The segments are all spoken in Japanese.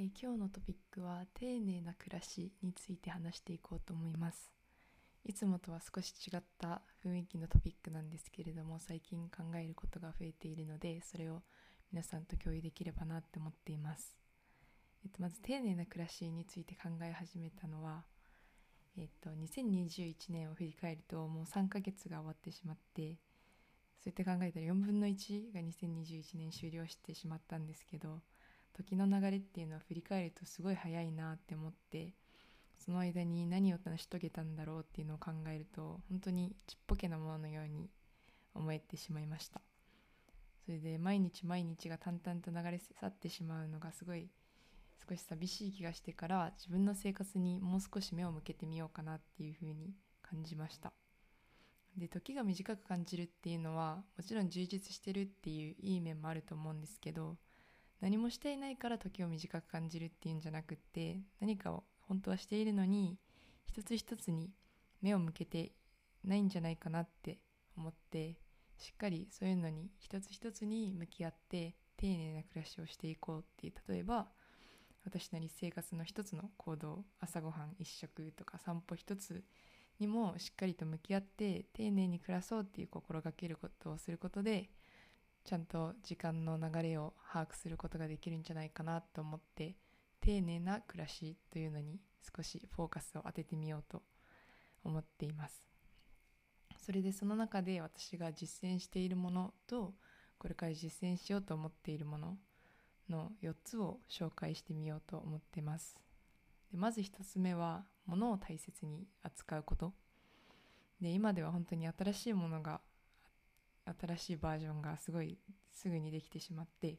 えー今日のトピックは丁寧な暮らしについて話していこうと思います。いつもとは少し違った雰囲気のトピックなんですけれども最近考えることが増えているのでそれを皆さんと共有できればなって思っています、えっと、まず丁寧な暮らしについて考え始めたのはえっと、2021年を振り返るともう3ヶ月が終わってしまってそうやって考えたら4分の1が2021年終了してしまったんですけど時の流れっていうのは振り返るとすごい早いなって思ってその間に何を成し遂げたんだろうっていうのを考えると本当にちっぽけなもののように思えてしまいました。それで毎日毎日が淡々と流れ去ってしまうのがすごい少し寂しい気がしてから自分の生活にもう少し目を向けてみようかなっていうふうに感じました。で時が短く感じるっていうのはもちろん充実してるっていういい面もあると思うんですけど何もしていないから時を短く感じるっていうんじゃなくって何かを本当はしているのに一つ一つに目を向けてないんじゃないかなって思ってしっかりそういうのに一つ一つに向き合って丁寧な暮らしをしていこうっていう。例えば私なり生活の一つの行動朝ごはん一食とか散歩一つにもしっかりと向き合って丁寧に暮らそうっていう心がけることをすることでちゃんと時間の流れを把握することができるんじゃないかなと思って丁寧な暮らしというのに少しフォーカスを当ててみようと思っています。それでその中で私が実践しているものとこれから実践しようと思っているものの4つを紹介してみようと思ってます。でまず1つ目は物を大切に扱うこと。で今では本当に新しいものが新しいバージョンがすごいすぐにできてしまって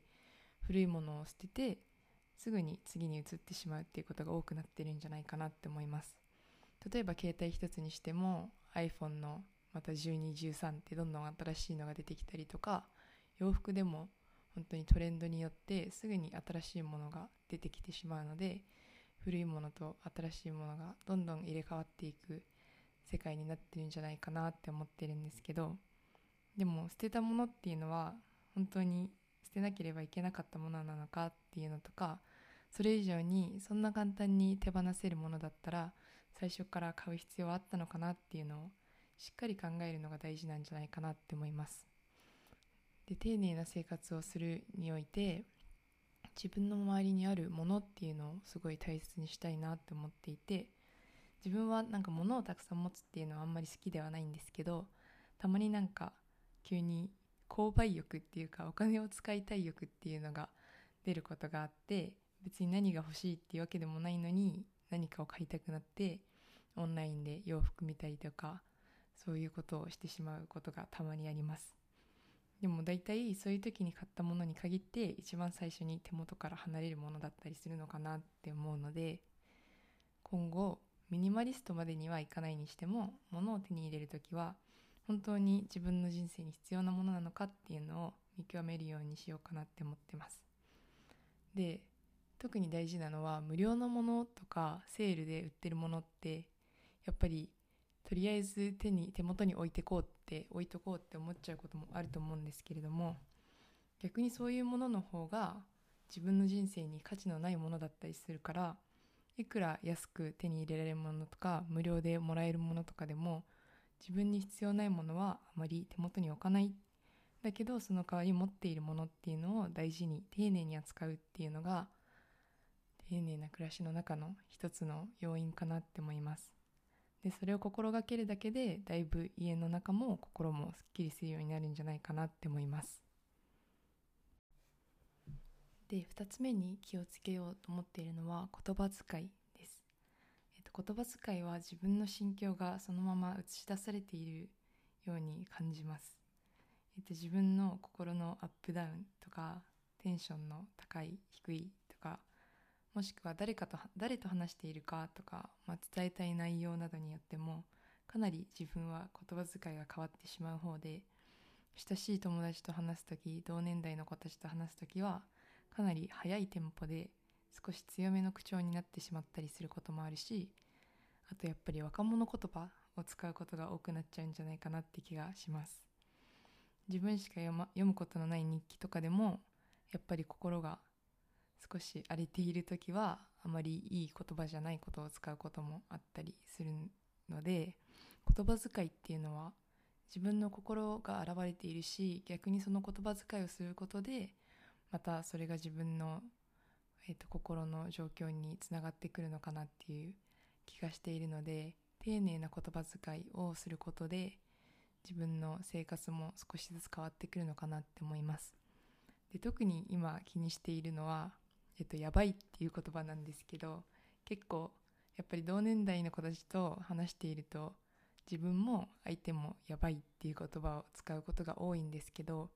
古いものを捨ててすぐに次に移ってしまうっていうことが多くなってるんじゃないかなって思います。例えば携帯一つにしても iPhone のまた1213ってどんどん新しいのが出てきたりとか洋服でも本当にトレンドによってすぐに新しいものが出てきてしまうので古いものと新しいものがどんどん入れ替わっていく世界になってるんじゃないかなって思ってるんですけどでも捨てたものっていうのは本当に捨てなければいけなかったものなのかっていうのとかそれ以上にそんな簡単に手放せるものだったら最初から買う必要はあったのかなっていうのをしっかり考えるのが大事なんじゃないかなって思います。で丁寧な生活をするにおいて自分の周りにあるものっていうのをすごい大切にしたいなって思っていて自分はなんか物をたくさん持つっていうのはあんまり好きではないんですけどたまになんか急に購買欲っていうかお金を使いたい欲っていうのが出ることがあって別に何が欲しいっていうわけでもないのに何かを買いたくなってオンラインで洋服見たりとかそういうことをしてしまうことがたまにあります。でも大体そういう時に買ったものに限って一番最初に手元から離れるものだったりするのかなって思うので今後ミニマリストまでにはいかないにしても物を手に入れる時は本当に自分の人生に必要なものなのかっていうのを見極めるようにしようかなって思ってます。で特に大事なのは無料のものとかセールで売ってるものってやっぱりとりあえず手に手元に置いてこうって置いとこうって思っちゃうこともあると思うんですけれども逆にそういうものの方が自分の人生に価値のないものだったりするからいくら安く手に入れられるものとか無料でもらえるものとかでも自分に必要ないものはあまり手元に置かない。だけどその代わり持っているものっていうのを大事に丁寧に扱うっていうのが丁寧な暮らしの中の一つの要因かなって思います。でそれを心がけるだけでだいぶ家の中も心もすっきりするようになるんじゃないかなって思います。で2つ目に気をつけようと思っているのは言葉遣い、言葉遣いは自分の心境がそのまま映し出されているように感じます、えっと、自分の心のアップダウンとかテンションの高い低いとかもしくは誰かと誰と話しているかとか、まあ、伝えたい内容などによってもかなり自分は言葉遣いが変わってしまう方で親しい友達と話す時同年代の子たちと話す時はかなり速いテンポで少し強めの口調になってしまったりすることもあるしあとやっぱり若者言葉を使うことが多くなっちゃうんじゃないかなって気がします。自分しか読,、ま、読むことのない日記とかでもやっぱり心が少し荒れている時はあまりいい言葉じゃないことを使うこともあったりするので言葉遣いっていうのは自分の心が現れているし逆にその言葉遣いをすることでまたそれが自分の、えーと、心の状況につながってくるのかなっていう気がしているので丁寧な言葉遣いをすることで自分の生活も少しずつ変わってくるのかなって思います。で特に今気にしているのは、えっと、やばいっていう言葉なんですけど結構やっぱり同年代の子たちと話していると自分も相手もやばいっていう言葉を使うことが多いんですけど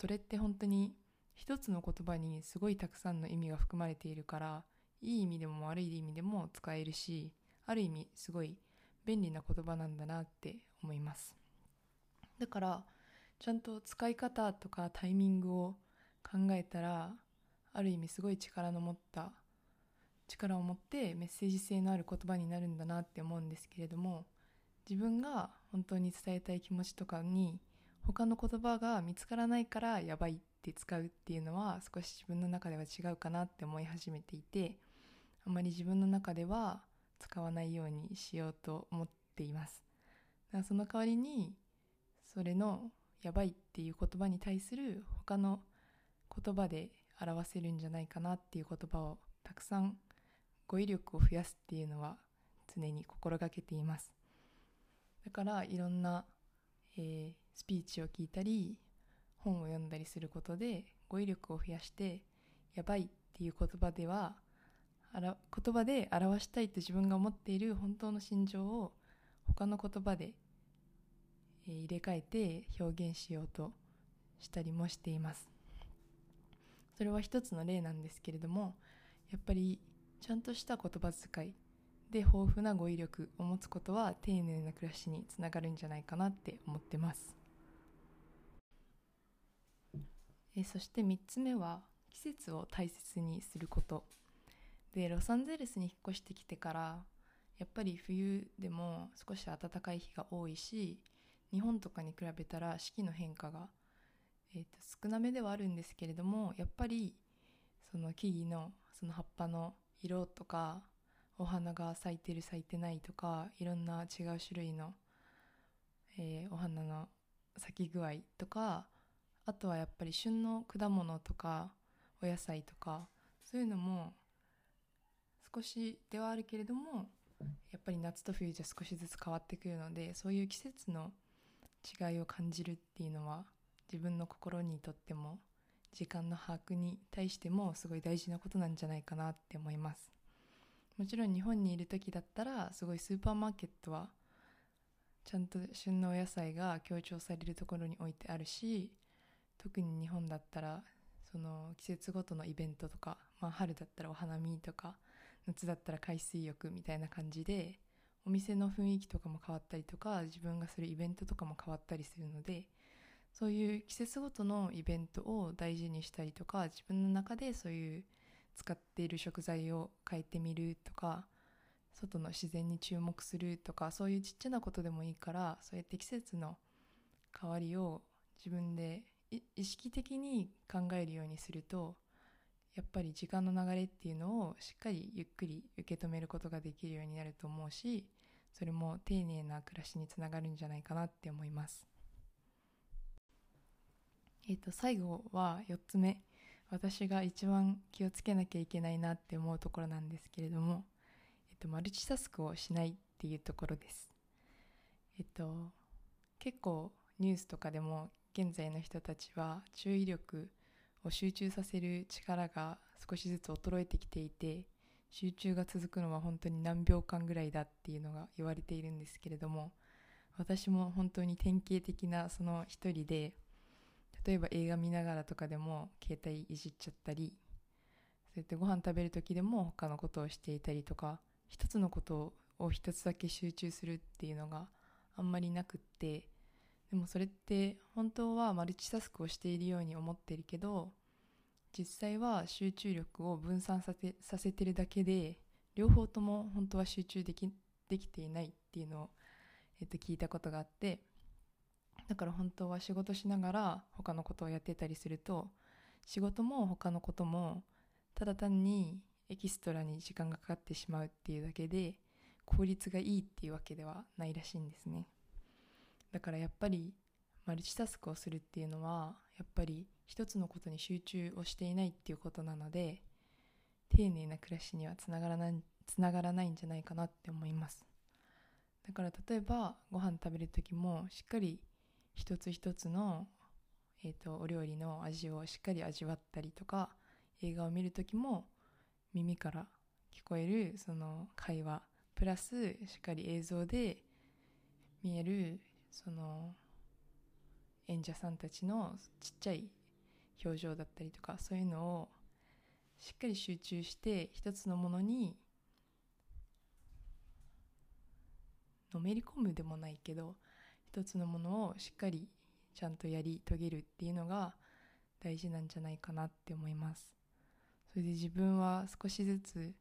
それって本当に一つの言葉にすごいたくさんの意味が含まれているからいい意味でも悪い意味でも使えるしある意味すごい便利な言葉なんだなって思います。だからちゃんと使い方とかタイミングを考えたらある意味すごい力の持った力を持ってメッセージ性のある言葉になるんだなって思うんですけれども自分が本当に伝えたい気持ちとかに他の言葉が見つからないからやばいって使うっていうのは少し自分の中では違うかなって思い始めていてあまり自分の中では使わないようにしようと思っています。だからその代わりにそれのやばいっていう言葉に対する他の言葉で表せるんじゃないかなっていう言葉をたくさん語彙力を増やすっていうのは常に心がけています。だからいろんな、えー、スピーチを聞いたり本を読んだりすることで語彙力を増やしてやばいっていう言葉では言葉で表したいと自分が思っている本当の心情を他の言葉で、入れ替えて表現しようとしたりもしています。それは一つの例なんですけれどもやっぱりちゃんとした言葉遣いで豊富な語彙力を持つことは丁寧な暮らしにつながるんじゃないかなって思ってます。えそして3つ目は季節を大切にすること。でロサンゼルスに引っ越してきてからやっぱり冬でも少し暖かい日が多いし日本とかに比べたら四季の変化がえーと、少なめではあるんですけれどもやっぱりその木々のその葉っぱの色とかお花が咲いてる咲いてないとかいろんな違う種類の、えー、お花の咲き具合とかあとはやっぱり旬の果物とかお野菜とかそういうのも少しではあるけれどもやっぱり夏と冬じゃ少しずつ変わってくるのでそういう季節の違いを感じるっていうのは自分の心にとっても時間の把握に対してもすごい大事なことなんじゃないかなって思います。もちろん日本にいる時だったらすごいスーパーマーケットはちゃんと旬のお野菜が強調されるところに置いてあるし特に日本だったらその季節ごとのイベントとか、まあ、春だったらお花見とか夏だったら海水浴みたいな感じでお店の雰囲気とかも変わったりとか自分がするイベントとかも変わったりするのでそういう季節ごとのイベントを大事にしたりとか自分の中でそういう使っている食材を変えてみるとか外の自然に注目するとかそういうちっちゃなことでもいいからそうやって季節の変わりを自分で意識的に考えるようにするとやっぱり時間の流れっていうのをしっかりゆっくり受け止めることができるようになると思うしそれも丁寧な暮らしにつながるんじゃないかなって思います。えー、と最後は4つ目私が一番気をつけなきゃいけないなって思うところなんですけれども、えっと、マルチタスクをしないっていうところです。えっと、結構ニュースとかでも現在の人たちは注意力を集中させる力が少しずつ衰えてきていて集中が続くのは本当に何秒間ぐらいだっていうのが言われているんですけれども私も本当に典型的なその一人で例えば映画見ながらとかでも携帯いじっちゃったりそうやってご飯食べる時でも他のことをしていたりとか一つのことを一つだけ集中するっていうのがあんまりなくってでもそれって本当はマルチタスクをしているように思ってるけど実際は集中力を分散させさせてるだけで両方とも本当は集中できできていないっていうのを、えっと、聞いたことがあってだから本当は仕事しながら他のことをやってたりすると仕事も他のこともただ単にエキストラに時間がかかってしまうっていうだけで効率がいいっていうわけではないらしいんですね。だからやっぱりマルチタスクをするっていうのはやっぱり一つのことに集中をしていないっていうことなので丁寧な暮らしにはつながらないつながらないんじゃないかなって思います。だから例えばご飯食べる時もしっかり一つ一つの、えーと、お料理の味をしっかり味わったりとか映画を見る時も耳から聞こえるその会話プラスしっかり映像で見えるその演者さんたちのちっちゃい表情だったりとかそういうのをしっかり集中して一つのものにのめり込むでもないけど一つのものをしっかりちゃんとやり遂げるっていうのが大事なんじゃないかなって思います。それで自分は少しずつ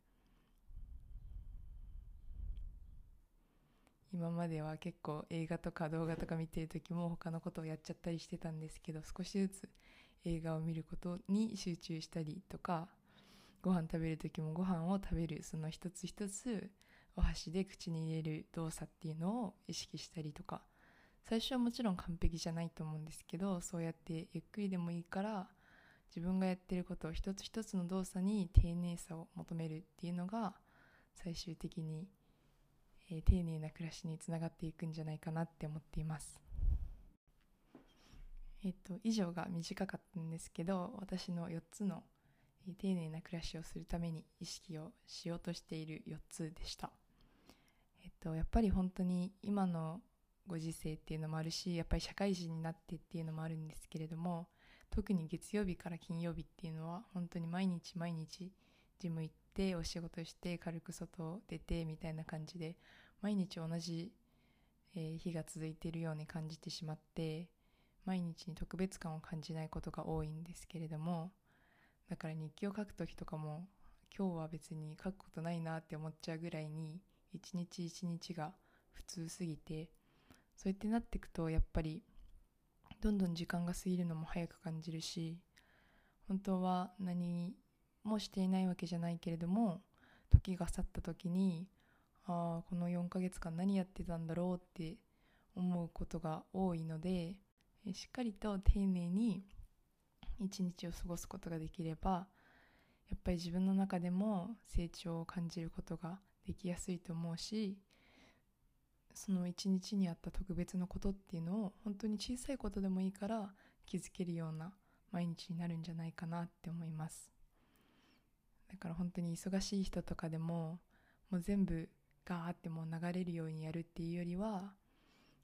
今までは結構映画とか動画とか見てる時も他のことをやっちゃったりしてたんですけど少しずつ映画を見ることに集中したりとかご飯食べる時もご飯を食べるその一つ一つお箸で口に入れる動作っていうのを意識したりとか。最初はもちろん完璧じゃないと思うんですけどそうやってゆっくりでもいいから自分がやってることを一つ一つの動作に丁寧さを求めるっていうのが最終的に、えー、丁寧な暮らしにつながっていくんじゃないかなって思っています。えっ、と以上が短かったんですけど私の4つの、えー、丁寧な暮らしをするために意識をしようとしている4つでした。えっ、とやっぱり本当に今のご時世っていうのもあるしやっぱり社会人になってっていうのもあるんですけれども特に月曜日から金曜日っていうのは本当に毎日毎日ジム行ってお仕事して軽く外出てみたいな感じで毎日同じ、え、日が続いているように感じてしまって毎日に特別感を感じないことが多いんですけれどもだから日記を書く時とかも今日は別に書くことないなって思っちゃうぐらいに一日一日が普通すぎてそうやってなっていくとやっぱりどんどん時間が過ぎるのも早く感じるし本当は何もしていないわけじゃないけれども時が去った時にああこの4ヶ月間何やってたんだろうって思うことが多いのでしっかりと丁寧に一日を過ごすことができればやっぱり自分の中でも成長を感じることができやすいと思うしその一日にあった特別なことっていうのを本当に小さいことでもいいから気づけるような毎日になるんじゃないかなって思います。だから本当に忙しい人とかでももう全部ガーってもう流れるようにやるっていうよりは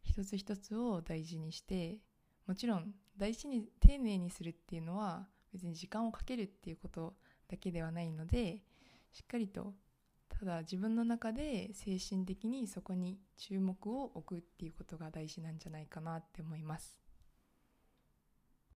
一つ一つを大事にしてもちろん大事に丁寧にするっていうのは別に時間をかけるっていうことだけではないのでしっかりとただ自分の中で精神的にそこに注目を置くっていうことが大事なんじゃないかなって思います。